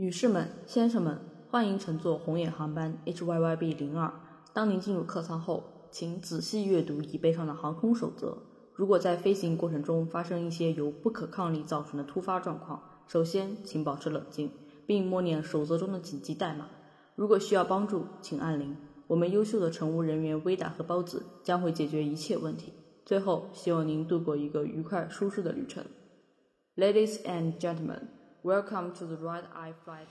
女士们、先生们，欢迎乘坐红眼航班 HYYB 零二。当您进入客舱后，请仔细阅读椅背上的航空守则。如果在飞行过程中发生一些由不可抗力造成的突发状况，首先请保持冷静，并默念守则中的紧急代码。如果需要帮助，请按铃。我们优秀的乘务人员威达和包子将会解决一切问题。最后，希望您度过一个愉快舒适的旅程。Ladies and gentlemen, welcome to the Red Eye Flight.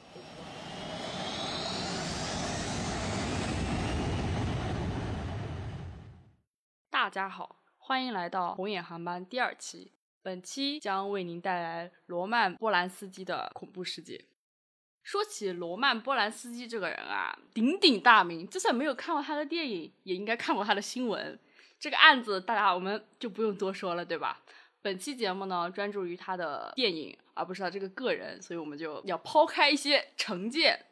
大家好，欢迎来到红眼航班第二期。本期将为您带来罗曼·波兰斯基的恐怖世界。说起罗曼·波兰斯基这个人啊，鼎鼎大名，就算没有看过他的电影，也应该看过他的新闻。这个案子大家我们就不用多说了，对吧？本期节目呢，专注于他的电影，而不是他这个个人，所以我们就要抛开一些成见。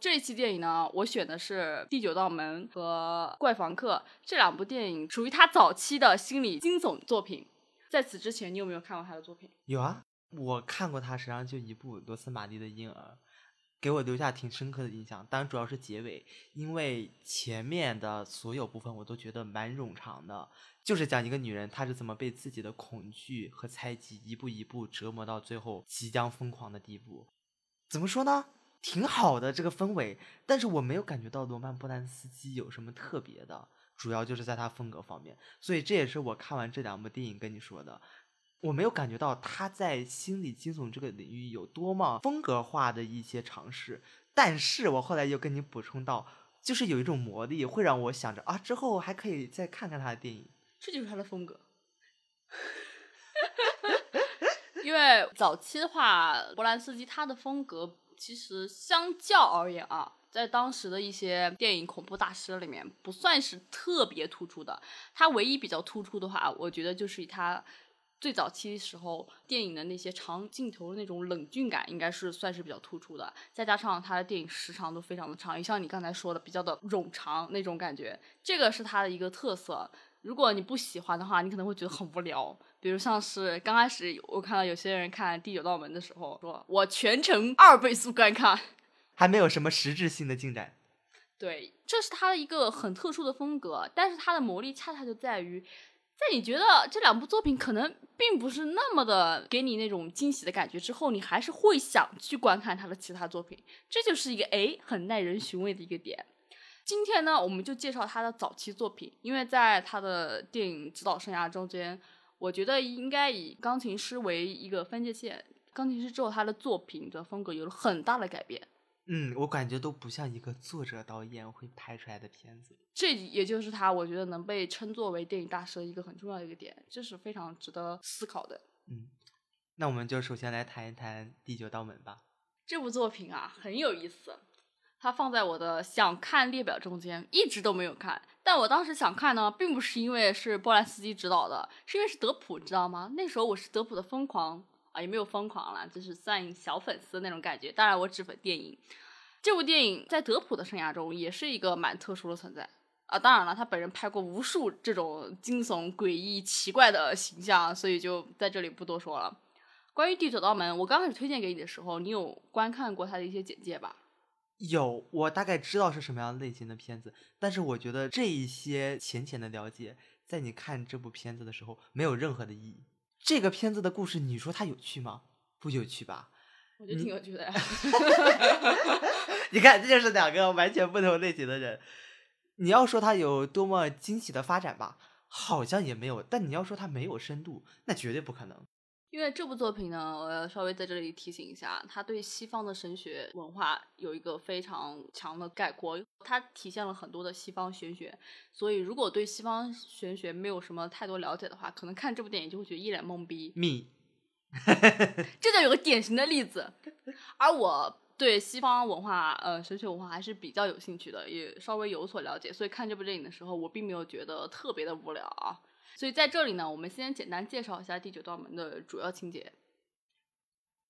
这一期电影呢，我选的是《第九道门》和《怪房客》这两部电影，属于他早期的心理惊悚作品。在此之前，你有没有看过他的作品？有啊，我看过他，实际上就一部《罗斯玛丽的婴儿》，给我留下挺深刻的印象。当然，主要是结尾，因为前面的所有部分我都觉得蛮冗长的，就是讲一个女人她是怎么被自己的恐惧和猜忌一步一步折磨到最后即将疯狂的地步。怎么说呢？挺好的这个氛围，但是我没有感觉到罗曼·波兰斯基有什么特别的，主要就是在他风格方面。所以这也是我看完这两部电影跟你说的，我没有感觉到他在心理惊悚这个领域有多么风格化的一些尝试。但是我后来又跟你补充到，就是有一种魔力会让我想着啊，之后还可以再看看他的电影。这就是他的风格。因为早期的话，波兰斯基他的风格其实相较而言啊，在当时的一些电影恐怖大师里面不算是特别突出的。他唯一比较突出的话，我觉得就是他最早期时候电影的那些长镜头的那种冷峻感，应该是算是比较突出的。再加上他的电影时长都非常的长，也像你刚才说的比较的冗长那种感觉，这个是他的一个特色。如果你不喜欢的话，你可能会觉得很无聊。比如像是刚开始我看到有些人看《第九道门》的时候，说我全程二倍速观看，还没有什么实质性的进展。对，这是他的一个很特殊的风格。但是他的魔力恰恰就在于，在你觉得这两部作品可能并不是那么的给你那种惊喜的感觉之后，你还是会想去观看他的其他作品。这就是一个诶很耐人寻味的一个点。今天呢，我们就介绍他的早期作品，因为在他的电影指导生涯中间，我觉得应该以钢琴师为一个分界线。钢琴师之后，他的作品的风格有了很大的改变。嗯，我感觉都不像一个作者导演会拍出来的片子。这也就是他，我觉得能被称作为电影大师的一个很重要的一个点，这是非常值得思考的。嗯，那我们就首先来谈一谈《第九道门》吧。这部作品啊，很有意思。它放在我的想看列表中间，一直都没有看。但我当时想看呢，并不是因为是波兰斯基执导的，是因为是德普，知道吗？那时候我是德普的疯狂啊，也没有疯狂了，就是算小粉丝那种感觉。当然，我只粉电影。这部电影在德普的生涯中也是一个蛮特殊的存在啊。当然了，他本人拍过无数这种惊悚、诡异、奇怪的形象，所以就在这里不多说了。关于《第九道门》，我刚开始推荐给你的时候，你有观看过他的一些简介吧？有，我大概知道是什么样类型的片子，但是我觉得这一些浅浅的了解，在你看这部片子的时候没有任何的意义。这个片子的故事，你说它有趣吗？不有趣吧？我觉得挺有趣的呀。你看，这就是两个完全不同类型的人。你要说它有多么惊喜的发展吧，好像也没有；但你要说它没有深度，那绝对不可能。因为这部作品呢，我要稍微在这里提醒一下，它对西方的神学文化有一个非常强的概括，它体现了很多的西方玄学。所以，如果对西方玄学没有什么太多了解的话，可能看这部电影就会觉得一脸懵逼。密，这就有个典型的例子。而我对西方文化，呃，神学文化还是比较有兴趣的，也稍微有所了解，所以看这部电影的时候，我并没有觉得特别的无聊啊。所以在这里呢，我们先简单介绍一下《第九道门》的主要情节。《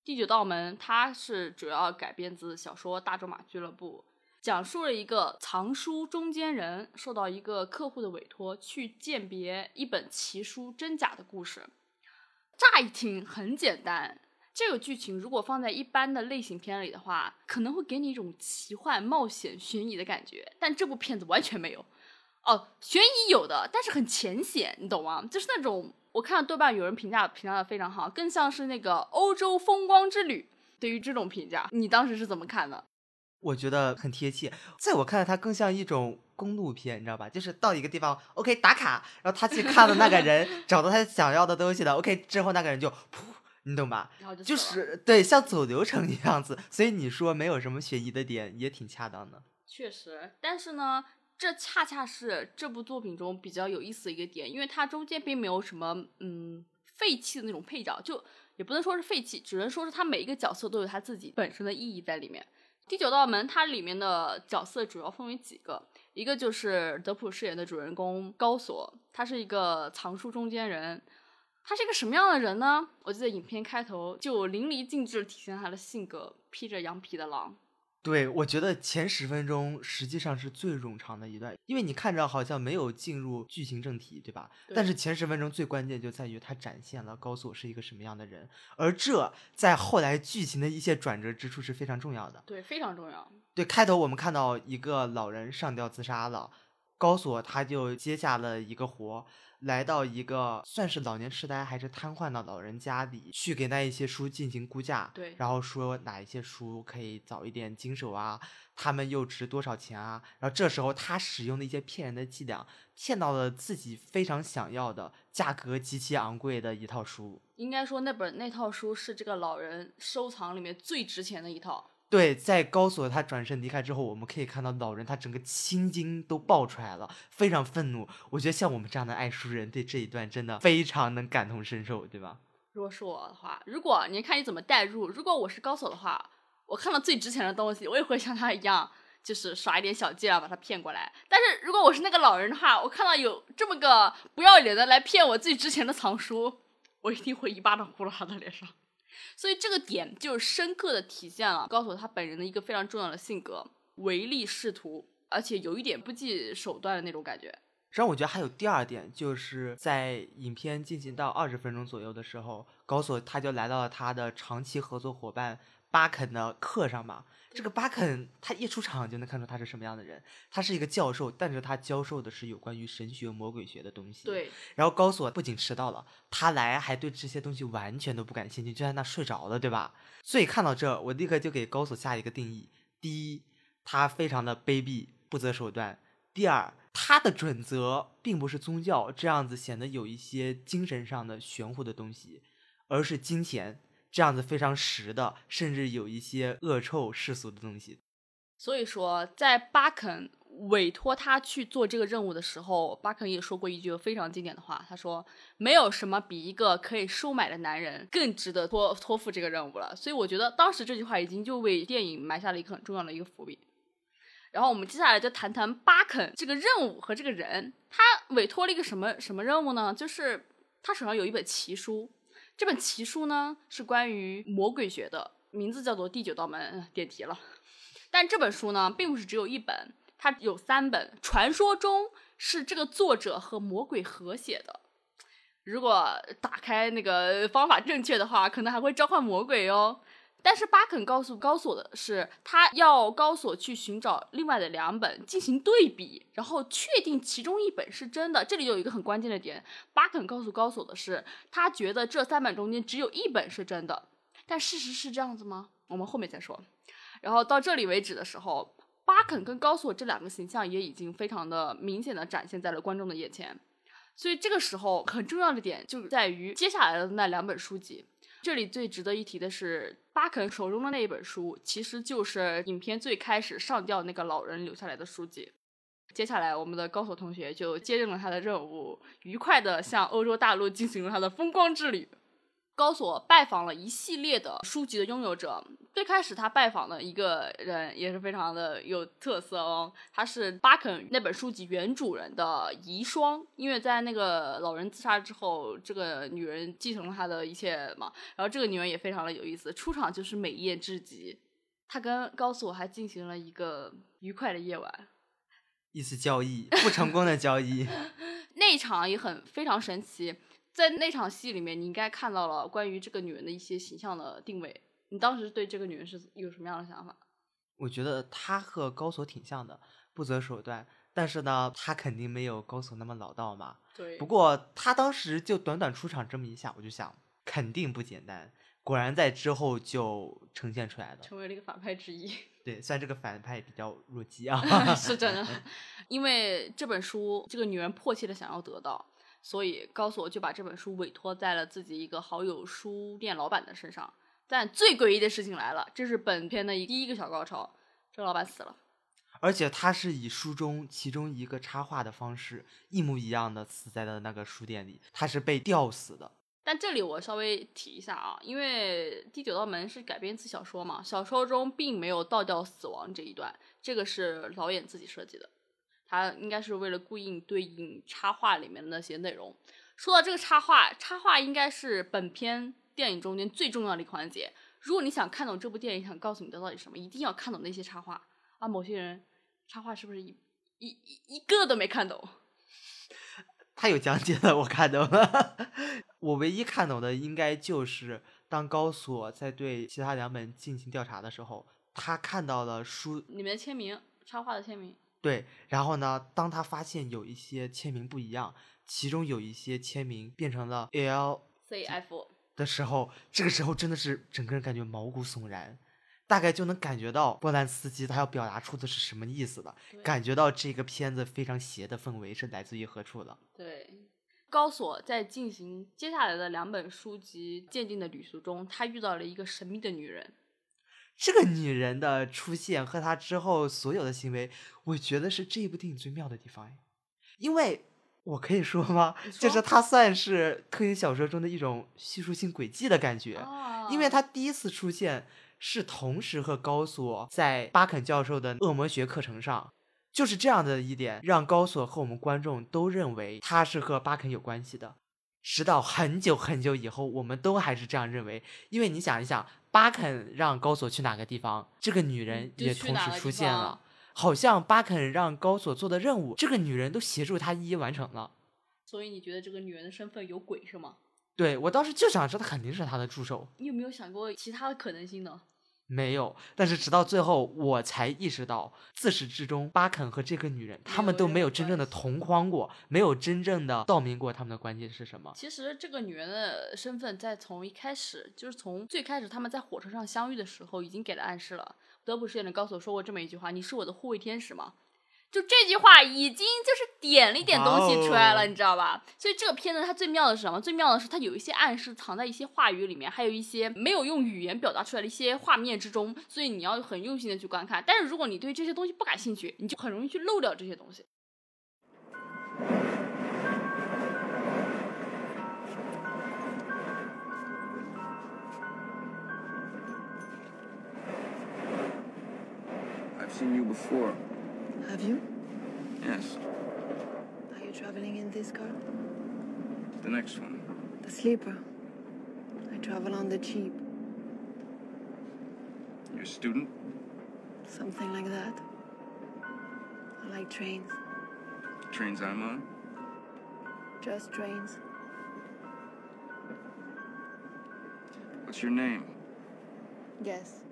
第九道门》它是主要改编自小说《大仲马俱乐部》，讲述了一个藏书中间人受到一个客户的委托，去鉴别一本奇书真假的故事。乍一听很简单，这个剧情如果放在一般的类型片里的话，可能会给你一种奇幻、冒险、悬疑的感觉，但这部片子完全没有。哦，悬疑有的，但是很浅显，你懂吗？就是那种我看到豆瓣有人评价评价的非常好，更像是那个欧洲风光之旅。对于这种评价，你当时是怎么看的？我觉得很贴切，在我看来，它更像一种公路片，你知道吧？就是到一个地方，OK 打卡，然后他去看了那个人，找到他想要的东西了，OK 之后那个人就噗，你懂吧？然后就就是对，像走流程一样子。所以你说没有什么悬疑的点，也挺恰当的。确实，但是呢，这恰恰是这部作品中比较有意思的一个点，因为它中间并没有什么嗯废弃的那种配角，就也不能说是废弃，只能说是它每一个角色都有它自己本身的意义在里面。第九道门它里面的角色主要分为几个，一个就是德普饰演的主人公高索，他是一个藏书中间人。他是一个什么样的人呢？我记得影片开头就淋漓尽致体现他的性格，披着羊皮的狼。对，我觉得前十分钟实际上是最冗长的一段，因为你看着好像没有进入剧情正题，对吧？但是前十分钟最关键就在于它展现了高索是一个什么样的人，而这在后来剧情的一些转折之处是非常重要的。对，非常重要。对，开头我们看到一个老人上吊自杀了，高索他就接下了一个活，来到一个算是老年痴呆还是瘫痪的老人家里，去给那一些书进行估价，对然后说哪一些书可以早一点经手啊，他们又值多少钱啊？然后这时候他使用的一些骗人的伎俩，骗到了自己非常想要的、价格极其昂贵的一套书。应该说那本那套书是这个老人收藏里面最值钱的一套。对，在高索他转身离开之后，我们可以看到老人他整个青筋都爆出来了，非常愤怒。我觉得像我们这样的爱书人，对这一段真的非常能感同身受，对吧？如果是我的话，如果你看你怎么代入，如果我是高手的话，我看到最值钱的东西，我也会像他一样，就是耍一点小伎俩把他骗过来。但是如果我是那个老人的话，我看到有这么个不要脸的来骗我最值钱的藏书，我一定会一巴掌呼到他的脸上。所以这个点就深刻的体现了高索他本人的一个非常重要的性格，唯利是图，而且有一点不计手段的那种感觉。然后我觉得还有第二点，就是在影片进行到二十分钟左右的时候，高索他就来到了他的长期合作伙伴巴肯的课上嘛。这个巴肯他一出场就能看出他是什么样的人，他是一个教授，但是他教授的是有关于神学、魔鬼学的东西。。对，然后高索不仅迟到了，他来还对这些东西完全都不感兴趣，就在那睡着了，对吧？所以看到这，我立刻就给高索下一个定义：第一，他非常的卑鄙，不择手段；第二，他的准则并不是宗教这样子显得有一些精神上的玄乎的东西，而是金钱这样子非常实的，甚至有一些恶臭世俗的东西。所以说，在巴肯委托他去做这个任务的时候，巴肯也说过一句非常经典的话，他说：“没有什么比一个可以收买的男人更值得托托付这个任务了。”所以我觉得当时这句话已经就为电影埋下了一个很重要的一个伏笔。然后我们接下来就谈谈巴肯这个任务和这个人，他委托了一个什么什么任务呢？就是他手上有一本奇书，这本奇书呢是关于魔鬼学的，名字叫做《第九道门》，点题了。但这本书呢，并不是只有一本，它有三本。传说中是这个作者和魔鬼合写的。如果打开那个方法正确的话，可能还会召唤魔鬼哦。但是巴肯告诉高索的是，他要高索去寻找另外的两本进行对比，然后确定其中一本是真的。这里有一个很关键的点，巴肯告诉高索的是，他觉得这三本中间只有一本是真的。但事实是这样子吗？我们后面再说。然后到这里为止的时候，巴肯跟高索这两个形象也已经非常的明显的展现在了观众的眼前。所以这个时候很重要的点就在于接下来的那两本书籍。这里最值得一提的是，巴肯手中的那一本书，其实就是影片最开始上吊那个老人留下来的书籍。接下来，我们的高手同学就接任了他的任务，愉快地向欧洲大陆进行了他的风光之旅。高索拜访了一系列的书籍的拥有者。最开始他拜访的一个人也是非常的有特色哦，他是巴肯那本书籍原主人的遗孀，因为在那个老人自杀之后，这个女人继承了他的一切嘛。然后这个女人也非常的有意思，出场就是美艳至极。她跟高索还进行了一个愉快的夜晚，一次交易，不成功的交易。那一场也很非常神奇。在那场戏里面，你应该看到了关于这个女人的一些形象的定位。你当时对这个女人是有什么样的想法？我觉得她和高索挺像的，不择手段。但是呢，她肯定没有高索那么老道嘛。对。不过她当时就短短出场这么一下，我就想，肯定不简单。果然在之后就呈现出来了，成为了一个反派之一。对，虽然这个反派比较弱鸡啊。是真的，因为这本书，这个女人迫切的想要得到。所以高索就把这本书委托在了自己一个好友书店老板的身上，但最诡异的事情来了，这是本片的第一个小高潮，这老板死了，而且他是以书中其中一个插画的方式一模一样的死在了那个书店里，他是被吊死的。但这里我稍微提一下啊，因为《第九道门》是改编自小说嘛，小说中并没有倒吊死亡这一段，这个是导演自己设计的。他应该是为了故意对应插画里面的那些内容。说到这个插画，插画应该是本片电影中间最重要的一个环节。如果你想看懂这部电影想告诉你的到底什么，一定要看懂那些插画啊。某些人插画是不是一一一一个都没看懂？他有讲解的，我看懂了。我唯一看懂的应该就是当高索在对其他两本进行调查的时候，他看到了书里面的签名，插画的签名。对，然后呢？当他发现有一些签名不一样，其中有一些签名变成了 L C F 的时候，这个时候真的是整个人感觉毛骨悚然，大概就能感觉到波兰斯基他要表达出的是什么意思了，感觉到这个片子非常邪的氛围是来自于何处了。对，高索在进行接下来的两本书籍鉴定的旅途中，他遇到了一个神秘的女人。这个女人的出现和她之后所有的行为，我觉得是这部电影最妙的地方因为我可以说吗？就是它算是推理小说中的一种叙述性轨迹的感觉，因为她第一次出现是同时和高索在巴肯教授的恶魔学课程上，就是这样的一点，让高索和我们观众都认为他是和巴肯有关系的。直到很久很久以后，我们都还是这样认为，因为你想一想。巴肯让高佐去哪个地方，这个女人也同时出现了。好像巴肯让高佐做的任务，这个女人都协助他一一完成了。所以你觉得这个女人的身份有鬼是吗？对我当时就想说，她肯定是他的助手。你有没有想过其他的可能性呢？没有，但是直到最后，我才意识到，自始至终，巴肯和这个女人，他们都没有真正的同框过，没有真正的道明过他们的关系是什么。其实，这个女人的身份，在从一开始，就是从最开始他们在火车上相遇的时候，已经给了暗示了。德普饰演的高索说过这么一句话：“你是我的护卫天使吗？”就这句话已经就是点了一点东西出来了，你知道吧？所以这个片子它最妙的是什么？最妙的是它有一些暗示藏在一些话语里面，还有一些没有用语言表达出来的一些画面之中，所以你要很用心的去观看。但是如果你对这些东西不感兴趣，你就很容易去漏掉这些东西。I've seen you before. Have you? Yes. Are you traveling in this car? The next one. The sleeper. I travel on the jeep. You're a student? Something like that. I like trains. Trains I'm on? Just trains. What's your name? Yes.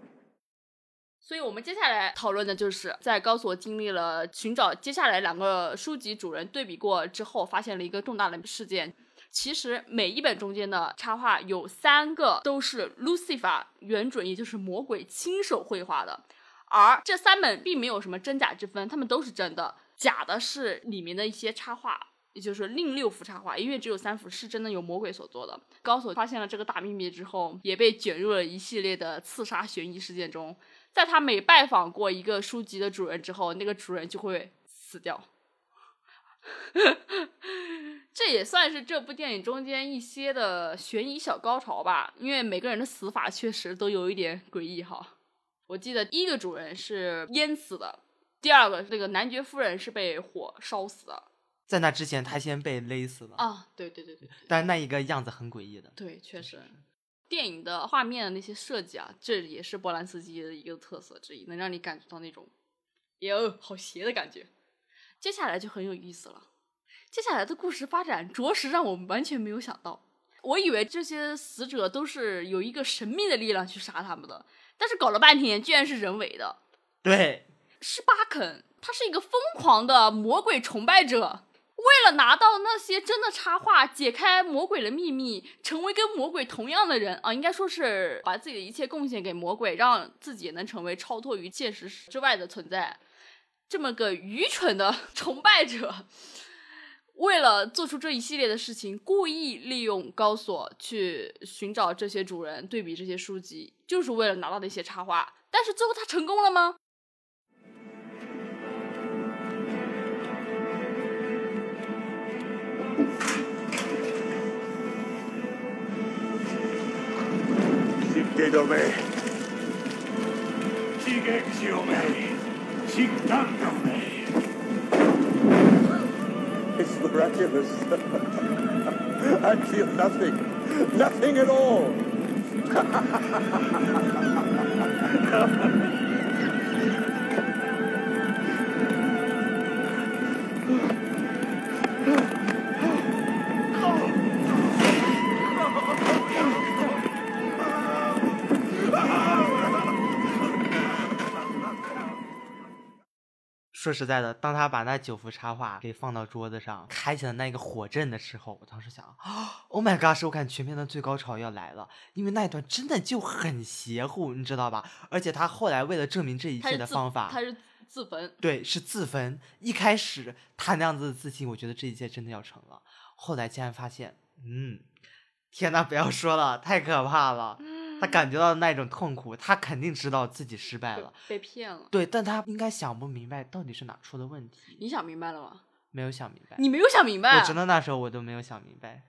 所以我们接下来讨论的就是在高索经历了寻找接下来两个书籍主人对比过之后，发现了一个重大的事件。其实每一本中间的插画有三个都是 Lucifer 原准，也就是魔鬼亲手绘画的，而这三本并没有什么真假之分，他们都是真的，假的是里面的一些插画，也就是另六幅插画，因为只有三幅是真的由魔鬼所做的。高索发现了这个大秘密之后，也被卷入了一系列的刺杀悬疑事件中。在他每拜访过一个书籍的主人之后，那个主人就会死掉。这也算是这部电影中间一些的悬疑小高潮吧，因为每个人的死法确实都有一点诡异哈。我记得第一个主人是淹死的，第二个那个男爵夫人是被火烧死的。在那之前，他先被勒死了。啊，对对对对。但那一个样子很诡异的。对，确实。电影的画面的那些设计啊，这也是波兰斯基的一个特色之一，能让你感觉到那种，哟，好邪的感觉。接下来就很有意思了，接下来的故事发展着实让我们完全没有想到。我以为这些死者都是有一个神秘的力量去杀他们的，但是搞了半天居然是人为的。对，是巴肯，他是一个疯狂的魔鬼崇拜者，为了拿到那些真的插画，解开魔鬼的秘密，成为跟魔鬼同样的人啊，应该说是把自己的一切贡献给魔鬼，让自己能成为超脱于现实之外的存在。这么个愚蠢的 崇拜者，为了做出这一系列的事情，故意利用高索去寻找这些主人，对比这些书籍，就是为了拿到那些插画。但是最后他成功了吗？It's miraculous. I feel nothing. Nothing at all. 说实在的，当他把那九幅插画给放到桌子上，开启了那个火阵的时候，我当时想，Oh my god！是我看全片的最高潮要来了，因为那一段真的就很邪乎，你知道吧？而且他后来为了证明这一切的方法，他是自焚。对，是自焚。一开始他那样子的自信，我觉得这一切真的要成了。后来竟然发现，嗯，天呐，不要说了，太可怕了。他感觉到那种痛苦，他肯定知道自己失败了。被骗了。对，但他应该想不明白到底是哪出了问题，你想明白了吗？没有想明白。你没有想明白。我真的那时候我都没有想明白。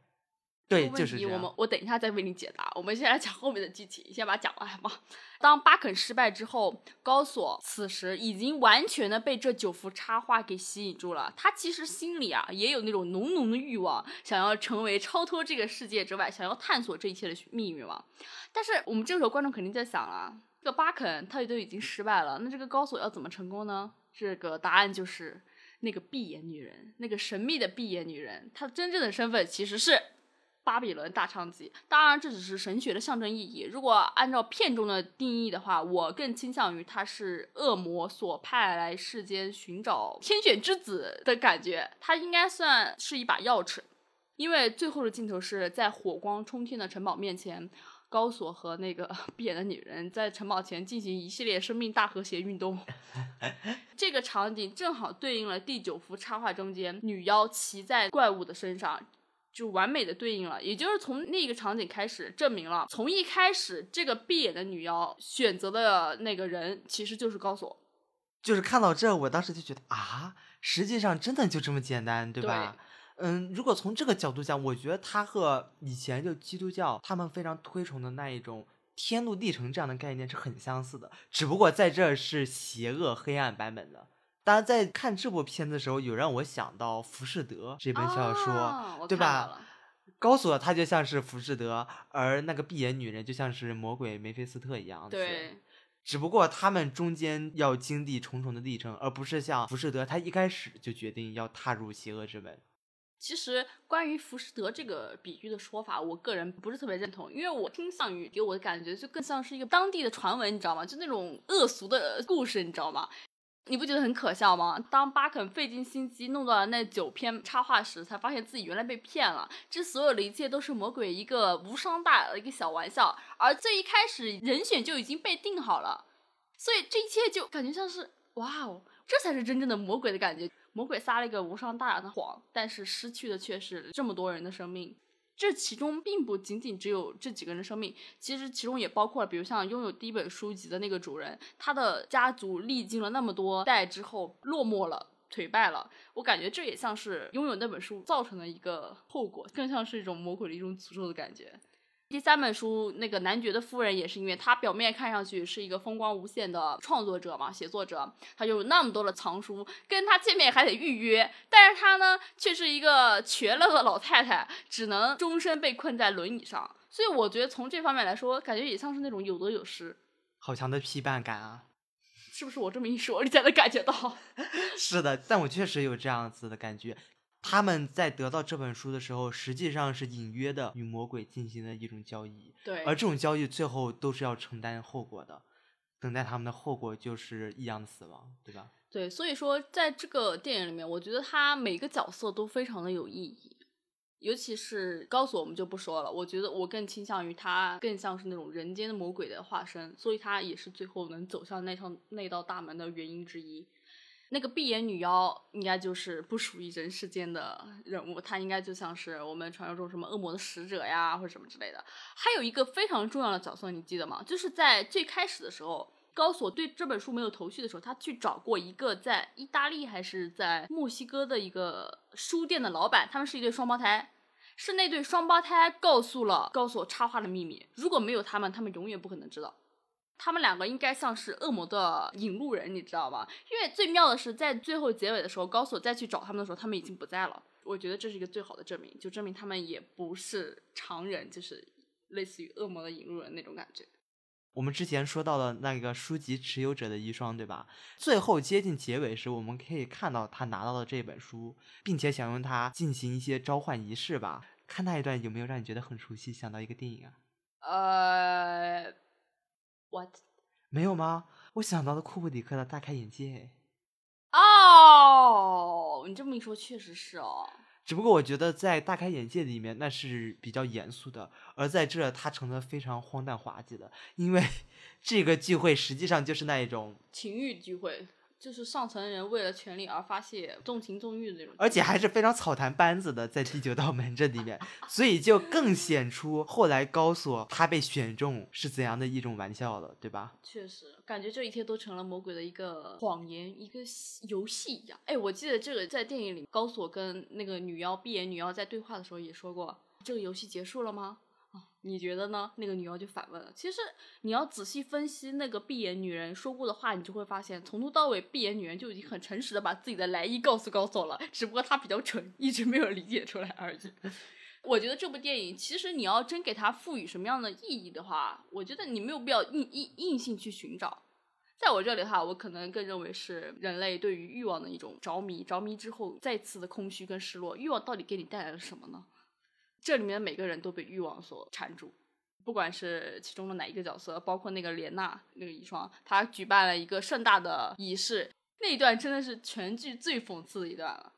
对，这个就是这问题我们。我等一下再为你解答。我们先来讲后面的剧情，先把它讲完吧。当巴肯失败之后，高索此时已经完全的被这九幅插画给吸引住了。他其实心里啊也有那种浓浓的欲望，想要成为超脱这个世界之外，想要探索这一切的秘密嘛。但是我们这个时候观众肯定在想了，这个巴肯他都已经失败了，那这个高索要怎么成功呢？这个答案就是那个闭眼女人，那个神秘的闭眼女人，她真正的身份其实是巴比伦大娼妓。当然，这只是神学的象征意义。如果按照片中的定义的话，我更倾向于它是恶魔所派来世间寻找天选之子的感觉。它应该算是一把钥匙，因为最后的镜头是在火光冲天的城堡面前。高索和那个 闭眼的女人在城堡前进行一系列生命大和谐运动，这个场景正好对应了第九幅插画中间女妖骑在怪物的身上，就完美的对应了。也就是从那个场景开始，证明了从一开始这个闭眼的女妖选择的那个人其实就是高索。就是看到这，我当时就觉得啊，实际上真的就这么简单，对吧？嗯，如果从这个角度讲，我觉得他和以前就基督教他们非常推崇的那一种天路历程这样的概念是很相似的，只不过在这儿是邪恶黑暗版本的。当然，在看这部片子的时候，有让我想到《浮士德》这本小说，对吧？高索他就像是浮士德，而那个闭眼女人就像是魔鬼梅菲斯特一样。对，只不过他们中间要经历重重的历程，而不是像浮士德，他一开始就决定要踏入邪恶之门。其实关于浮士德这个比喻的说法，我个人不是特别认同，因为我倾向于给我的感觉就更像是一个当地的传闻，你知道吗？就那种恶俗的故事，你知道吗？你不觉得很可笑吗？当巴肯费尽心机弄到了那九篇插画时，才发现自己原来被骗了。这所有的一切都是魔鬼一个无伤大雅的一个小玩笑，而最一开始人选就已经被定好了，所以这一切就感觉像是哇哦，这才是真正的魔鬼的感觉。魔鬼撒了一个无伤大雅的谎，但是失去的却是这么多人的生命。这其中并不仅仅只有这几个人的生命，其实其中也包括了，比如像拥有第一本书籍的那个主人，他的家族历经了那么多代之后落寞了。颓败了，我感觉这也像是拥有那本书造成的一个后果，更像是一种魔鬼的一种诅咒的感觉。第三本书，那个男爵的夫人也是因为他表面看上去是一个风光无限的创作者嘛，写作者，他有那么多的藏书，跟他见面还得预约，但是他呢却是一个瘸了的老太太，只能终身被困在轮椅上。所以我觉得从这方面来说，感觉也像是那种有得有失，好强的批判感啊！是不是？我这么一说，你才能感觉到。是的，但我确实有这样子的感觉。他们在得到这本书的时候，实际上是隐约的与魔鬼进行了一种交易，对，而这种交易最后都是要承担后果的，等待他们的后果就是异样的死亡，对吧？对，所以说在这个电影里面，我觉得他每个角色都非常的有意义，尤其是高索，我们就不说了。我觉得我更倾向于他更像是那种人间的魔鬼的化身，所以他也是最后能走向那条那道大门的原因之一。那个闭眼女妖应该就是不属于人世间的人物，她应该就像是我们传说中什么恶魔的使者呀，或者什么之类的。还有一个非常重要的角色，你记得吗？就是在最开始的时候，高索对这本书没有头绪的时候，他去找过一个在意大利还是在墨西哥的一个书店的老板，他们是一对双胞胎。是那对双胞胎告诉了高索插画的秘密，如果没有他们，他们永远不可能知道。他们两个应该像是恶魔的引路人，你知道吗？因为最妙的是，在最后结尾的时候，高索再去找他们的时候，他们已经不在了。我觉得这是一个最好的证明，就证明他们也不是常人，就是类似于恶魔的引路人那种感觉。我们之前说到的那个书籍持有者的遗孀，对吧？最后接近结尾时，我们可以看到他拿到了这本书，并且想用它进行一些召唤仪式吧。看那一段有没有让你觉得很熟悉，想到一个电影啊？呃，what？没有吗？我想到了库布里克的大开眼界。哦，你这么一说，确实是哦。只不过我觉得在大开眼界里面那是比较严肃的，而在这它成了非常荒诞滑稽的，因为 这个聚会实际上就是那一种，情欲聚会，就是上层人为了权力而发泄重情重欲的那种，而且还是非常草台班子的，在第九道门这里面，所以就更显出后来高索他被选中是怎样的一种玩笑了，对吧？确实感觉这一切都成了魔鬼的一个谎言，一个游戏一样。哎，我记得这个在电影里，高索跟那个女妖闭眼女妖在对话的时候也说过，这个游戏结束了吗？你觉得呢？那个女妖就反问了。其实你要仔细分析那个闭眼女人说过的话，你就会发现，从头到尾闭眼女人就已经很诚实的把自己的来意告诉高索了，只不过她比较蠢，一直没有理解出来而已。我觉得这部电影，其实你要真给它赋予什么样的意义的话，我觉得你没有必要硬硬硬性去寻找。在我这里的话，我可能更认为是人类对于欲望的一种着迷，着迷之后再次的空虚跟失落。欲望到底给你带来了什么呢？这里面每个人都被欲望所缠住，不管是其中的哪一个角色，包括那个莲娜那个遗孀，她举办了一个盛大的仪式，那一段真的是全剧最讽刺的一段了。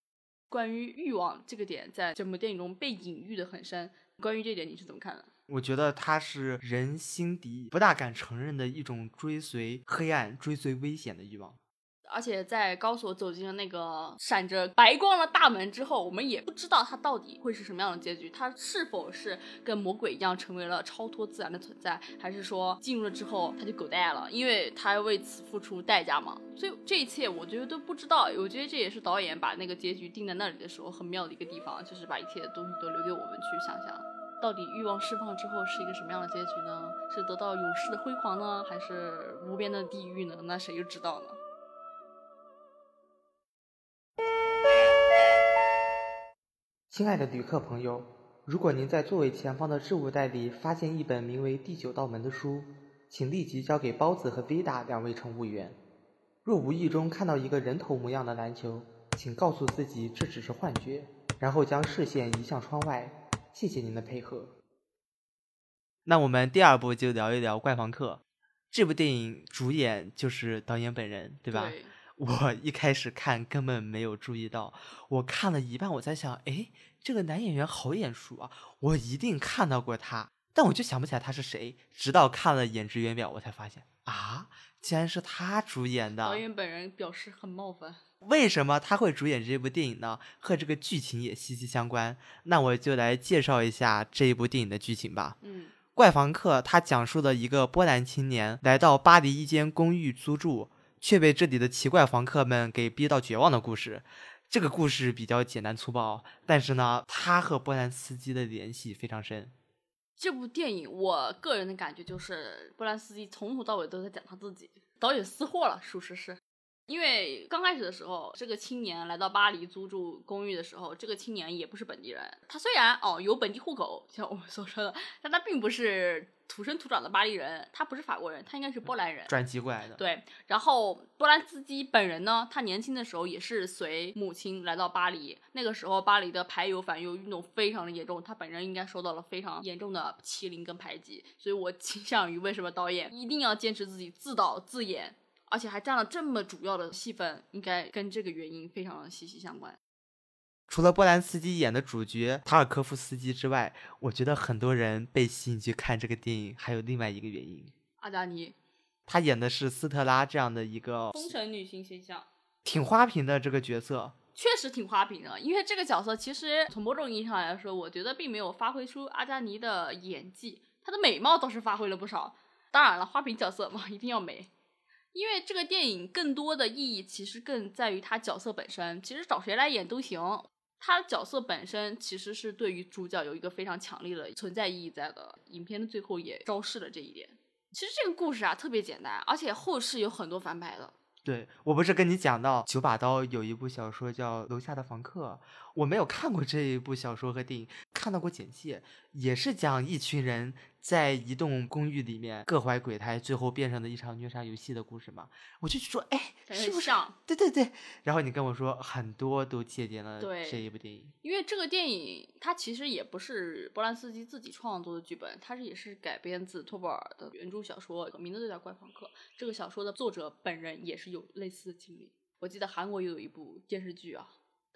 关于欲望这个点，在整部电影中被隐喻的很深。关于这点，你是怎么看的？我觉得它是人心底不大敢承认的一种追随黑暗、追随危险的欲望。而且在高索走进了那个闪着白光的大门之后，我们也不知道他到底会是什么样的结局。他是否是跟魔鬼一样成为了超脱自然的存在，还是说进入了之后他就狗带了，因为他要为此付出代价嘛？所以这一切我觉得都不知道。我觉得这也是导演把那个结局定在那里的时候很妙的一个地方，就是把一切的东西都留给我们去想象。到底欲望释放之后是一个什么样的结局呢？是得到永世的辉煌呢，还是无边的地狱呢？那谁又知道呢？亲爱的旅客朋友，如果您在座位前方的置物袋里发现一本名为《第九道门》的书，请立即交给包子和 Vida 两位乘务员。若无意中看到一个人头模样的篮球，请告诉自己这只是幻觉，然后将视线移向窗外。谢谢您的配合。那我们第二部就聊一聊《怪房客》这部电影，主演就是导演本人，对吧？对我一开始看根本没有注意到，我看了一半，我在想，哎，这个男演员好眼熟啊，我一定看到过他，但我就想不起来他是谁。直到看了演职员表，我才发现啊，竟然是他主演的。导演本人表示很冒犯。为什么他会主演这部电影呢？和这个剧情也息息相关。那我就来介绍一下这一部电影的剧情吧。嗯，怪房客他讲述了一个波兰青年来到巴黎一间公寓租住，却被这里的奇怪房客们给逼到绝望的故事。这个故事比较简单粗暴，但是呢，他和波兰斯基的联系非常深。这部电影我个人的感觉就是，波兰斯基从头到尾都在讲他自己，导演私货了，属实是。因为刚开始的时候，这个青年来到巴黎租住公寓的时候，这个青年也不是本地人。他虽然哦有本地户口，像我们所说的，但他并不是土生土长的巴黎人，他不是法国人，他应该是波兰人。转籍过来的。对，然后波兰斯基本人呢，他年轻的时候也是随母亲来到巴黎。那个时候，巴黎的排犹反犹运动非常的严重，他本人应该受到了非常严重的欺凌跟排挤。所以我倾向于为什么导演一定要坚持自己自导自演，而且还占了这么主要的戏份，应该跟这个原因非常的息息相关。除了波兰斯基演的主角塔尔科夫斯基之外，我觉得很多人被吸引去看这个电影，还有另外一个原因，阿加尼，他演的是斯特拉这样的一个风尘女性形象。挺花瓶的这个角色。确实挺花瓶的，因为这个角色其实从某种意义上来说，我觉得并没有发挥出阿加尼的演技，她的美貌倒是发挥了不少。当然了，花瓶角色嘛，一定要美。因为这个电影更多的意义其实更在于他角色本身，其实找谁来演都行。他的角色本身其实是对于主角有一个非常强烈的存在意义在的，影片的最后也昭示了这一点。其实这个故事啊特别简单，而且后世有很多翻拍的。对我不是跟你讲到九把刀有一部小说叫《楼下的房客》，我没有看过这一部小说和电影，看到过简介，也是讲一群人在一栋公寓里面各怀鬼胎，最后变成了一场虐杀游戏的故事嘛。我就说，哎，是不是？像对对对。然后你跟我说很多都借鉴了这一部电影，因为这个电影它其实也不是波兰斯基自己创作的剧本，它是也是改编自托布尔的原著小说，名字就叫《怪访客》。这个小说的作者本人也是有类似的经历。我记得韩国也有一部电视剧啊，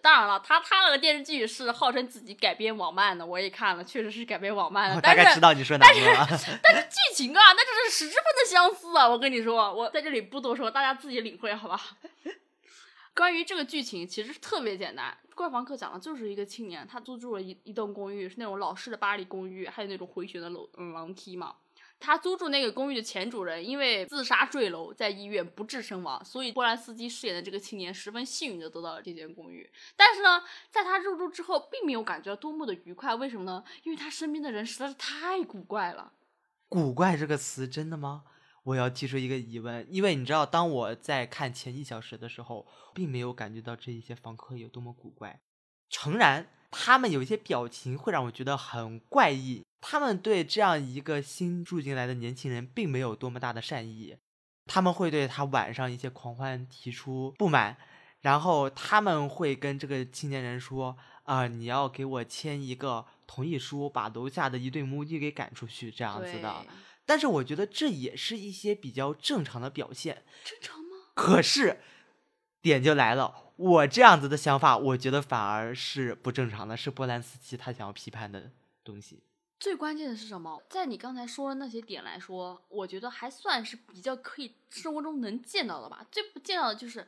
当然了，他他那个电视剧是号称自己改编网漫的，我也看了，确实是改编网漫的，我但是大概知道你说哪个了。但是剧情啊，那真是十之分的相似啊！我跟你说，我在这里不多说，大家自己领会好吧。关于这个剧情，其实特别简单。怪房客讲的就是一个青年，他租住了一一栋公寓，是那种老式的巴黎公寓，还有那种回旋的楼嗯楼梯嘛。他租住那个公寓的前主人因为自杀坠楼，在医院不治身亡，所以波兰斯基饰演的这个青年十分幸运的得到了这间公寓。但是呢，在他入住之后，并没有感觉到多么的愉快，为什么呢？因为他身边的人实在是太古怪了。古怪这个词真的吗？我要提出一个疑问，因为你知道，当我在看前一小时的时候，并没有感觉到这一些房客有多么古怪。诚然，他们有一些表情会让我觉得很怪异，他们对这样一个新住进来的年轻人并没有多么大的善意，他们会对他晚上一些狂欢提出不满，然后他们会跟这个青年人说：“啊、你要给我签一个同意书，把楼下的一对母女给赶出去，这样子的。”但是我觉得这也是一些比较正常的表现。正常吗？可是点就来了，我这样子的想法，我觉得反而是不正常的，是波兰斯基他想要批判的东西。最关键的是什么？在你刚才说的那些点来说，我觉得还算是比较可以生活中能见到的吧。最不见到的就是，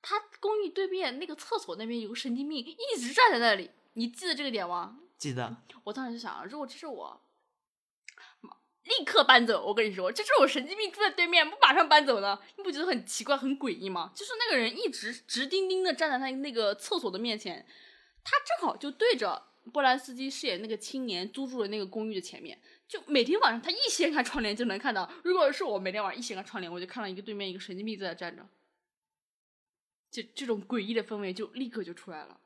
他公寓对面那个厕所那边有个神经病一直站在那里，你记得这个点吗？记得我当时就想，如果这是我，立刻搬走。我跟你说，这是我神经病住在对面，不马上搬走呢？你不觉得很奇怪、很诡异吗？就是那个人一直直盯盯的站在他那个厕所的面前，他正好就对着波兰斯基饰演那个青年租住的那个公寓的前面，就每天晚上他一掀开窗帘就能看到。如果是我每天晚上一掀开窗帘，我就看到一个对面一个神经病在那站着，这这种诡异的氛围就立刻就出来了。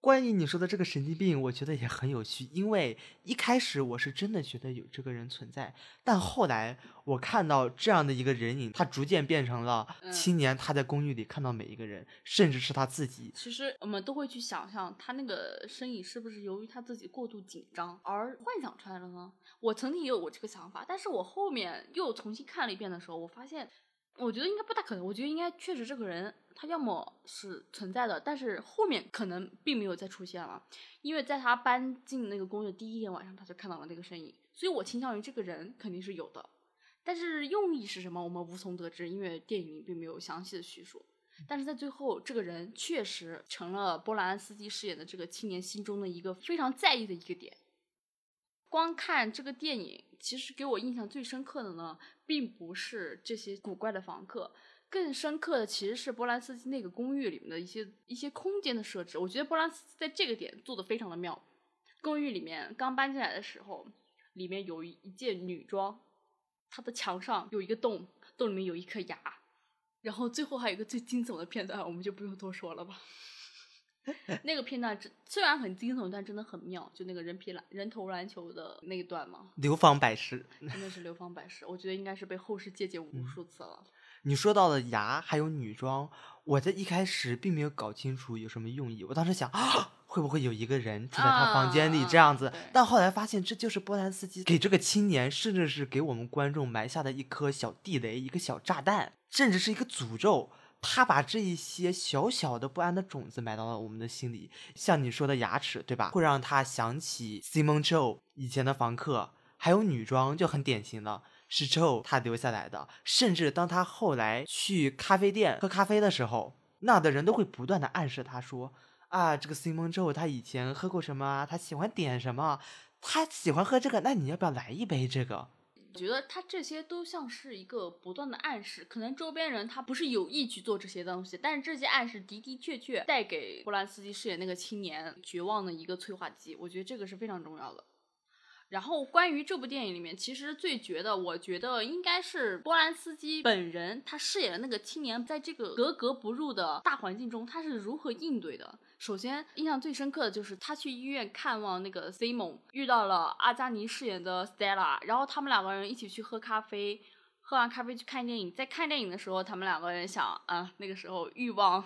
关于你说的这个神经病，我觉得也很有趣，因为一开始我是真的觉得有这个人存在，但后来我看到这样的一个人影，他逐渐变成了嗯青年，他在公寓里看到每一个人，甚至是他自己。其实我们都会去想象他那个身影是不是由于他自己过度紧张而幻想出来了呢？我曾经也有过这个想法，但是我后面又重新看了一遍的时候，我发现，我觉得应该不大可能。我觉得应该确实这个人他要么是存在的，但是后面可能并没有再出现了，因为在他搬进那个公寓的第一天晚上，他就看到了那个身影，所以我倾向于这个人肯定是有的。但是用意是什么，我们无从得知，因为电影里并没有详细的叙述。但是在最后，这个人确实成了波兰斯基饰演的这个青年心中的一个非常在意的一个点。光看这个电影，其实给我印象最深刻的呢，并不是这些古怪的房客，更深刻的其实是波兰斯基那个公寓里面的一些一些空间的设置。我觉得波兰斯基在这个点做的非常的妙。公寓里面刚搬进来的时候，里面有一一件女装，它的墙上有一个洞，洞里面有一颗牙，然后最后还有一个最惊悚的片段，我们就不用多说了吧。那个片段真虽然很惊悚，但真的很妙，就那个人皮篮人头篮球的那一段嘛，流芳百世。真的是流芳百世，我觉得应该是被后世借鉴无数次了。你说到的牙还有女装，我在一开始并没有搞清楚有什么用意，我当时想啊，会不会有一个人住在他房间里啊这样子？对但后来发现这就是波兰斯基给这个青年，甚至是给我们观众埋下的一颗小地雷，一个小炸弹，甚至是一个诅咒。他把这一些小小的不安的种子埋到了我们的心里，像你说的牙齿，对吧？会让他想起 Simon Joe 以前的房客，还有女装就很典型了。是 Joe 他留下来的，甚至当他后来去咖啡店喝咖啡的时候，那的人都会不断的暗示他说：“啊，这个 Simon Joe 他以前喝过什么啊？他喜欢点什么？他喜欢喝这个，那你要不要来一杯这个？”我觉得他这些都像是一个不断的暗示，可能周边人他不是有意去做这些东西，但是这些暗示的的确确带给波兰斯基饰演那个青年绝望的一个催化剂，我觉得这个是非常重要的。然后关于这部电影里面，其实最绝的，我觉得应该是波兰斯基本人，他饰演的那个青年，在这个格格不入的大环境中，他是如何应对的。首先，印象最深刻的就是他去医院看望那个 Simon，遇到了阿加尼饰演的 Stella，然后他们两个人一起去喝咖啡。喝完咖啡去看电影，在看电影的时候，他们两个人想，啊、那个时候欲望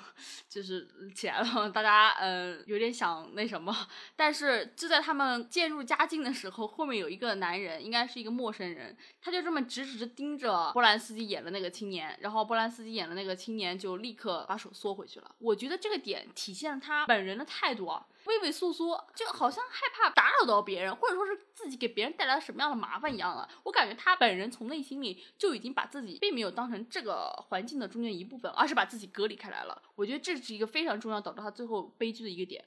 就是起来了，大家呃有点想那什么，但是就在他们渐入佳境的时候，后面有一个男人，应该是一个陌生人，他就这么直直盯着波兰斯基演的那个青年，然后波兰斯基演的那个青年就立刻把手缩回去了。我觉得这个点体现了他本人的态度，畏畏缩缩，就好像害怕打扰到别人，或者说是自己给别人带来了什么样的麻烦一样了。我感觉他本人从内心里就已经把自己并没有当成这个环境的中间一部分，而是把自己隔离开来了。我觉得这是一个非常重要导致他最后悲剧的一个点。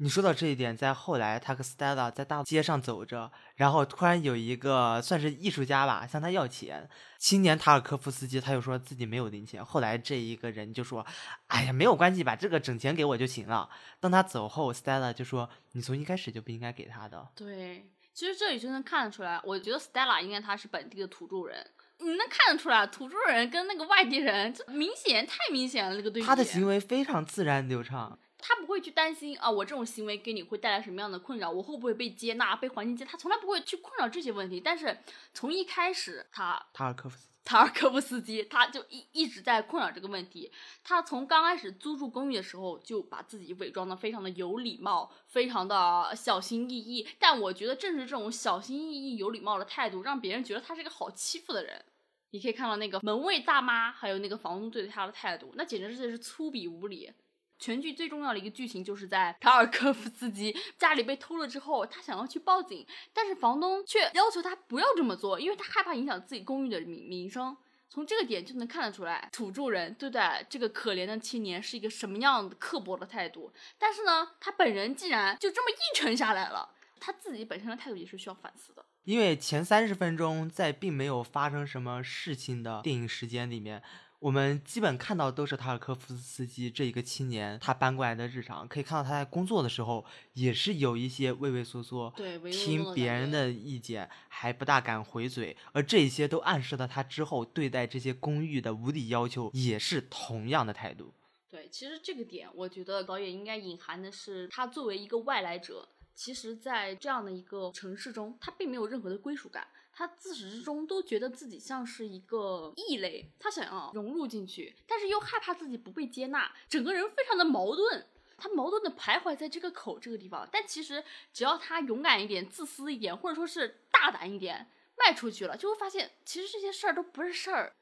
你说到这一点，在后来，他和 Stella 在大街上走着，然后突然有一个算是艺术家吧，向他要钱。青年塔尔科夫斯基他又说自己没有零钱，后来这一个人就说：“哎呀，没有关系，把这个整钱给我就行了。”当他走后，Stella 就说：“你从一开始就不应该给他的。对，其实这里就能看得出来，我觉得 Stella 应该他是本地的土著人。你能看得出来，土著人跟那个外地人，这明显太明显了，这个对比。他的行为非常自然流畅。他不会去担心啊，我这种行为给你会带来什么样的困扰，我会不会被接纳、被环境接纳，他从来不会去困扰这些问题。但是从一开始，他塔尔科夫斯基塔尔科夫斯基他就一一直在困扰这个问题。他从刚开始租住公寓的时候，就把自己伪装的非常的有礼貌，非常的小心翼翼。但我觉得正是这种小心翼翼、有礼貌的态度，让别人觉得他是个好欺负的人。你可以看到那个门卫大妈，还有那个房东对他的态度，那简直是粗鄙无礼。全剧最重要的一个剧情就是在塔尔科夫斯基家里被偷了之后，他想要去报警，但是房东却要求他不要这么做，因为他害怕影响自己公寓的名名声。从这个点就能看得出来，土著人对待这个可怜的青年是一个什么样的刻薄的态度。但是呢，他本人竟然就这么应承下来了，他自己本身的态度也是需要反思的。因为前三十分钟在并没有发生什么事情的电影时间里面，我们基本看到都是塔尔科夫斯基这一个青年他搬过来的日常。可以看到他在工作的时候也是有一些畏畏缩缩，对听别人的意见还不大敢回嘴，而这一些都暗示了他之后对待这些公寓的无理要求也是同样的态度。对，其实这个点，我觉得导演应该隐含的是，他作为一个外来者，其实，在这样的一个城市中，他并没有任何的归属感，他自始至终都觉得自己像是一个异类，他想要融入进去，但是又害怕自己不被接纳，整个人非常的矛盾。他矛盾的徘徊在这个口这个地方，但其实只要他勇敢一点、自私一点，或者说是大胆一点，迈出去了，就会发现其实这些事儿都不是事儿。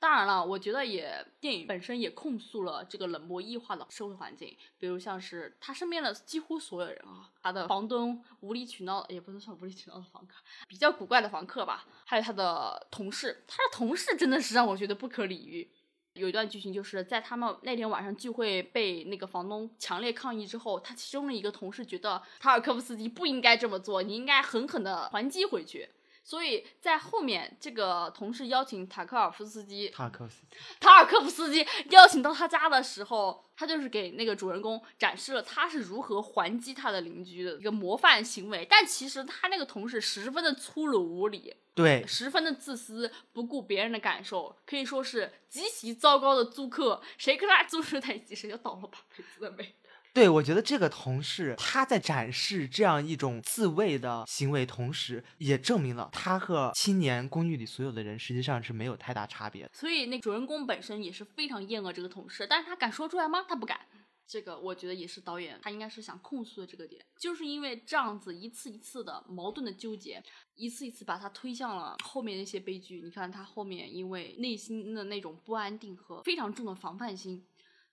当然了，我觉得也电影本身也控诉了这个冷漠异化的社会环境，比如像是他身边的几乎所有人啊，他的房东无理取闹，也不能算无理取闹的房客，比较古怪的房客吧，还有他的同事，他的同事真的是让我觉得不可理喻。有一段剧情就是在他们那天晚上聚会被那个房东强烈抗议之后，他其中的一个同事觉得塔尔科夫斯基不应该这么做，你应该狠狠的还击回去。所以在后面，这个同事邀请塔科尔夫斯基塔尔科夫斯基塔尔科夫斯基邀请到他家的时候，他就是给那个主人公展示了他是如何还击他的邻居的一个模范行为。但其实他那个同事十分的粗鲁无礼，对，十分的自私，不顾别人的感受，可以说是极其糟糕的租客。谁跟他租住在一起，谁就倒了八辈子的霉。对，我觉得这个同事他在展示这样一种自卫的行为，同时也证明了他和青年公寓里所有的人实际上是没有太大差别。所以那主人公本身也是非常厌恶这个同事，但是他敢说出来吗？他不敢。这个我觉得也是导演他应该是想控诉的这个点，就是因为这样子一次一次的矛盾的纠结，一次一次把他推向了后面那些悲剧。你看他后面因为内心的那种不安定和非常重的防范心，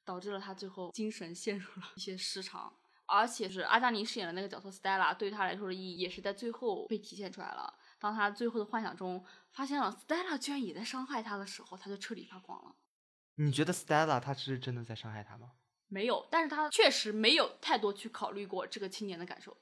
导致了他最后精神陷入了一些失常。而且是阿加尼饰演的那个角色 Stella 对他来说的意义也是在最后被体现出来了。当他最后的幻想中发现了 Stella 居然也在伤害他的时候，他就彻底发狂了。你觉得 Stella 他是真的在伤害他吗？没有，但是他确实没有太多去考虑过这个青年的感受。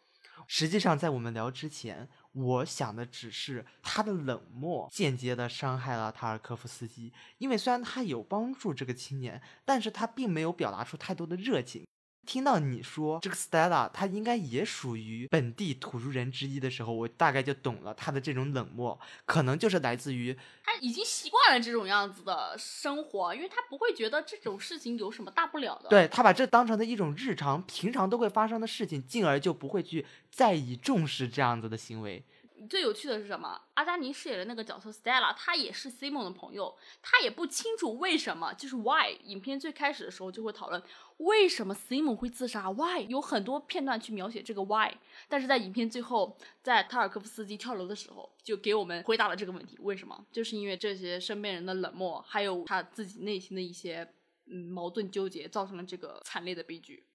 实际上，在我们聊之前，我想的只是他的冷漠间接的伤害了塔尔科夫斯基，因为虽然他有帮助这个青年，但是他并没有表达出太多的热情。听到你说这个 Stella 他应该也属于本地土著人之一的时候，我大概就懂了他的这种冷漠，可能就是来自于他已经习惯了这种样子的生活，因为他不会觉得这种事情有什么大不了的。对他把这当成的一种日常、平常都会发生的事情，进而就不会去在意重视这样子的行为。最有趣的是什么？阿加尼饰演的那个角色 Stella，她也是 Simon 的朋友，她也不清楚为什么，就是 Why。影片最开始的时候就会讨论为什么 Simon 会自杀，Why 有很多片段去描写这个 Why，但是在影片最后，在塔尔科夫斯基跳楼的时候，就给我们回答了这个问题：为什么？就是因为这些身边人的冷漠，还有他自己内心的一些嗯矛盾纠结，造成了这个惨烈的悲剧。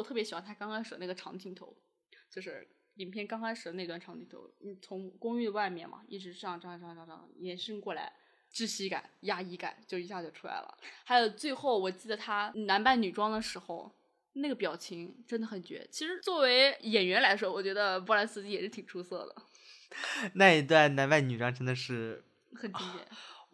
我特别喜欢他刚开始的那个长镜头，就是影片刚开始的那段长镜头，你从公寓外面嘛，一直这样这样这样这样延伸过来，窒息感、压抑感就一下就出来了。还有最后，我记得他男扮女装的时候，那个表情真的很绝。其实作为演员来说，我觉得波兰斯基也是挺出色的，那一段男扮女装真的是很经典。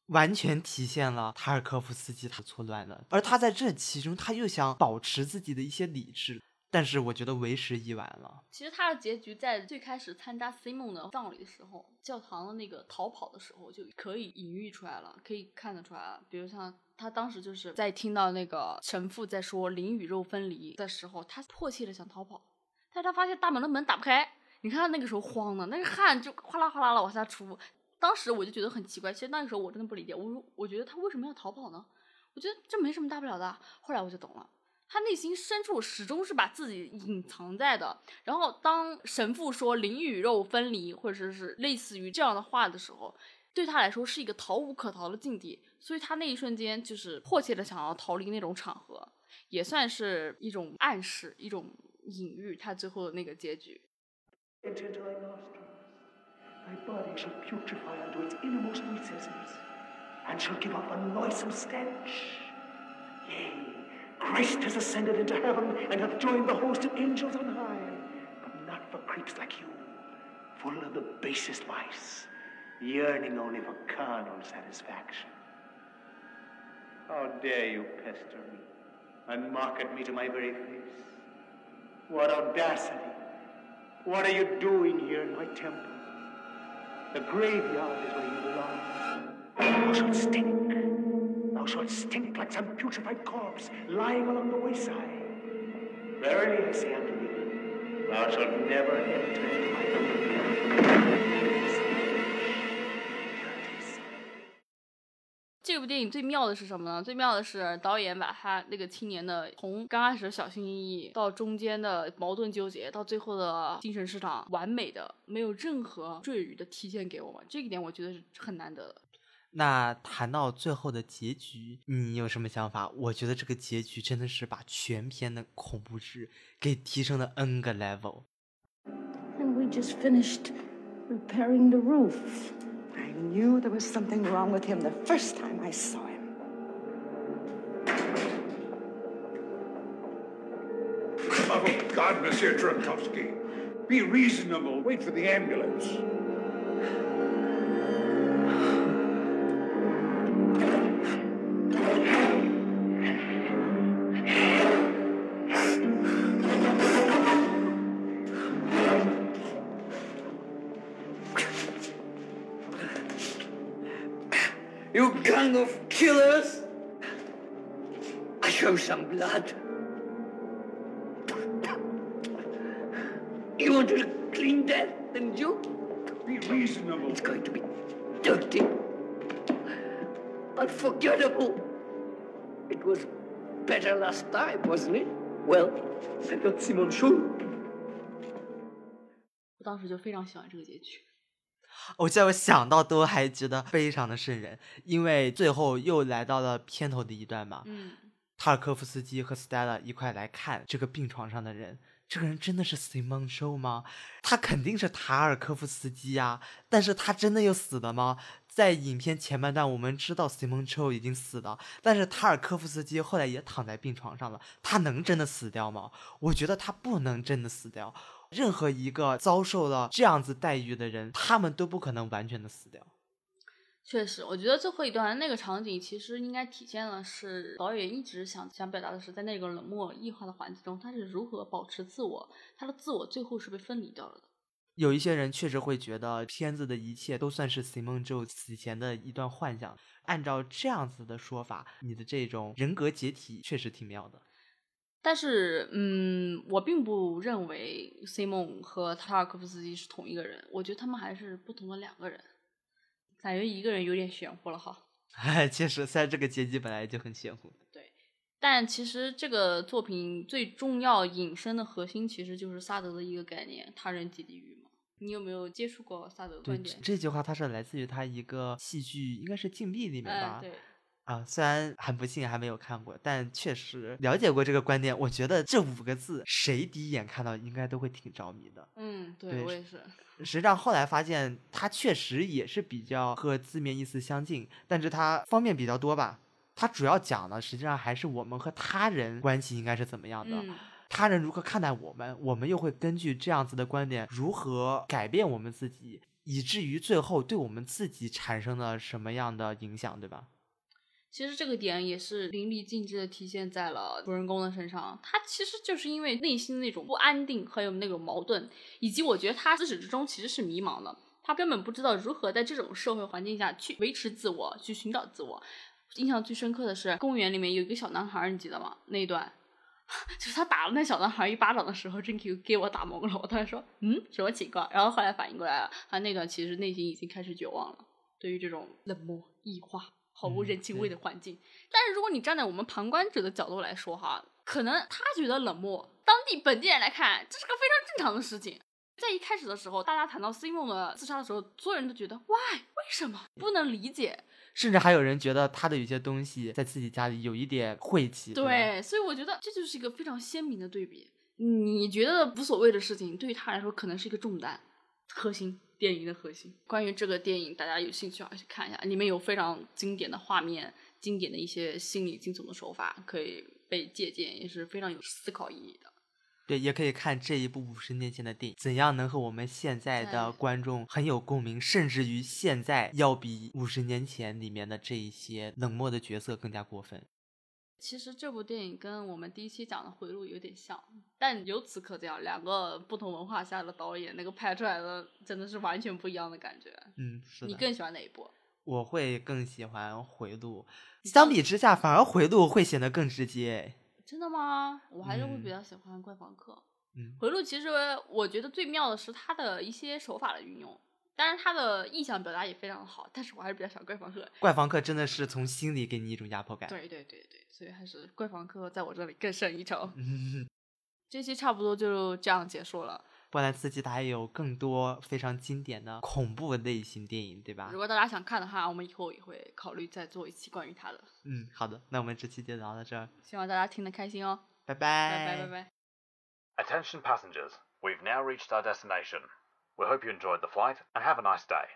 完全体现了塔尔科夫斯基他错乱了，而他在这其中，他又想保持自己的一些理智，但是我觉得为时已晚了。其实他的结局在最开始参加 Simon 的葬礼的时候，教堂的那个逃跑的时候就可以隐喻出来了，可以看得出来了。比如像他当时就是在听到那个神父在说灵与肉分离的时候，他迫切的想逃跑，但是他发现大门的门打不开，你看他那个时候慌的，那个汗就哗啦哗啦的往下出。当时我就觉得很奇怪，其实那个时候我真的不理解，我说我觉得他为什么要逃跑呢？我觉得这没什么大不了的。后来我就懂了，他内心深处始终是把自己隐藏在的。然后当神父说灵与肉分离，或者是类似于这样的话的时候，对他来说是一个逃无可逃的境地，所以他那一瞬间就是迫切的想要逃离那种场合，也算是一种暗示，一种隐喻他最后的那个结局。Thy body shall putrefy unto its innermost recesses, and shall give off a noisome stench. Yea, Christ has ascended into heaven, and hath joined the host of angels on high, but not for creeps like you, full of the basest vice, yearning only for carnal satisfaction. How dare you pester me, and mock at me to my very face? What audacity! What are you doing here in my temple? The graveyard is where you belong. Thou shalt stink. Thou shalt stink like some putrefied corpse lying along the wayside. Verily I say unto thee, thou shalt never enter into my dominion. 这部电影最妙的是什么呢？最妙的是导演把他那个青年的从刚开始小心翼翼，到中间的矛盾纠结，到最后的精神失常，完美的没有任何赘语的体现给我们。这一点我觉得是很难得的。那谈到最后的结局，你有什么想法？我觉得这个结局真的是把全片的恐怖值给提升了 N 个 level。And we just finished repairing the roof. I knew there was something wrong with him the first time I saw him. Oh, God, Monsieur Trotkowski. Be reasonable. Wait for the ambulance. Some blood. You want a clean death, didn't you? Be reasonable. It's going to be dirty, unforgettable. It was better last time, wasn't it? Well, I got Simon Schul. 我当时就非常喜欢这个结局。我现在我想到都还觉得非常的瘆人，因为最后又来到了片头的一段嘛，嗯，塔尔科夫斯基和 Stella 一块来看这个病床上的人。这个人真的是 Simon Show 吗？他肯定是塔尔科夫斯基呀、但是他真的又死了吗？在影片前半段，我们知道 Simon Show 已经死了，但是塔尔科夫斯基后来也躺在病床上了，他能真的死掉吗？我觉得他不能真的死掉。任何一个遭受了这样子待遇的人，他们都不可能完全的死掉。确实，我觉得最后一段那个场景其实应该体现了是导演一直想想表达的是，在那个冷漠异化的环境中，他是如何保持自我，他的自我最后是被分离掉了的。有一些人确实会觉得片子的一切都算是 Simon Joe 死前的一段幻想。按照这样子的说法，你的这种人格解体确实挺妙的。但是，嗯，我并不认为 Simon 和塔尔科夫斯基是同一个人，我觉得他们还是不同的两个人。感觉一个人有点玄乎了哈。哎，确实，在这个阶级本来就很玄乎。对但其实这个作品最重要引申的核心，其实就是萨德的一个概念——他人即地狱嘛。你有没有接触过萨德的观点？这句话，它是来自于他一个戏剧，应该是《禁闭》里面吧？哎，对，啊，虽然很不幸还没有看过，但确实了解过这个观点。我觉得这五个字，谁第一眼看到应该都会挺着迷的。嗯，对对我也是。实际上后来发现，它确实也是比较和字面意思相近，但是它方面比较多吧。它主要讲的实际上还是我们和他人关系应该是怎么样的，嗯，他人如何看待我们，我们又会根据这样子的观点如何改变我们自己，以至于最后对我们自己产生了什么样的影响，对吧？其实这个点也是淋漓尽致的体现在了主人公的身上。他其实就是因为内心那种不安定，还有那种矛盾，以及我觉得他自始至终其实是迷茫的。他根本不知道如何在这种社会环境下去维持自我，去寻找自我。印象最深刻的是公园里面有一个小男孩，你记得吗？那一段，就是他打了那小男孩一巴掌的时候，真给给我打懵了。我当时说，嗯，什么情况？然后后来反应过来了，他那段其实内心已经开始绝望了，对于这种冷漠、异化、毫无人情味的环境。但是如果你站在我们旁观者的角度来说，哈，可能他觉得冷漠，当地本地人来看，这是个非常正常的事情。在一开始的时候，大家谈到 Simon 的自杀的时候，所有人都觉得 why 为什么不能理解？甚至还有人觉得他的有些东西在自己家里有一点晦气。吧对，所以我觉得这就是一个非常鲜明的对比。你觉得无所谓的事情，对于他来说可能是一个重担，核心电影的核心。关于这个电影，大家有兴趣啊去看一下，里面有非常经典的画面，经典的一些心理惊悚的手法，可以被借鉴，也是非常有思考意义的。对，也可以看这一部五十年前的电影，怎样能和我们现在的观众很有共鸣，甚至于现在要比五十年前里面的这一些冷漠的角色更加过分。其实这部电影跟我们第一期讲的《回路》有点像，但由此可见，两个不同文化下的导演那个拍出来的真的是完全不一样的感觉。嗯，是的。你更喜欢哪一部？我会更喜欢回路，相比之下，反而回路会显得更直接。真的吗？我还是会比嗯较喜欢《怪房客》。嗯，回路其实我觉得最妙的是它的一些手法的运用，当然他的意象表达也非常的好，但是我还是比较喜欢《怪房客》。怪房客真的是从心里给你一种压迫感。对对对对，所以还是《怪房客》在我这里更胜一筹。嗯，这期差不多就这样结束了。波兰斯基他还有更多非常经典的恐怖类型电影，对吧如？果大家想看的话，我们以后也会考虑再做一期关于他的。嗯，好的，那我们这期就聊到这儿，希望大家听得开心哦，拜拜拜拜拜。Attention passengers, we've now reached our destination. We hope you enjoyed the flight and have a nice day.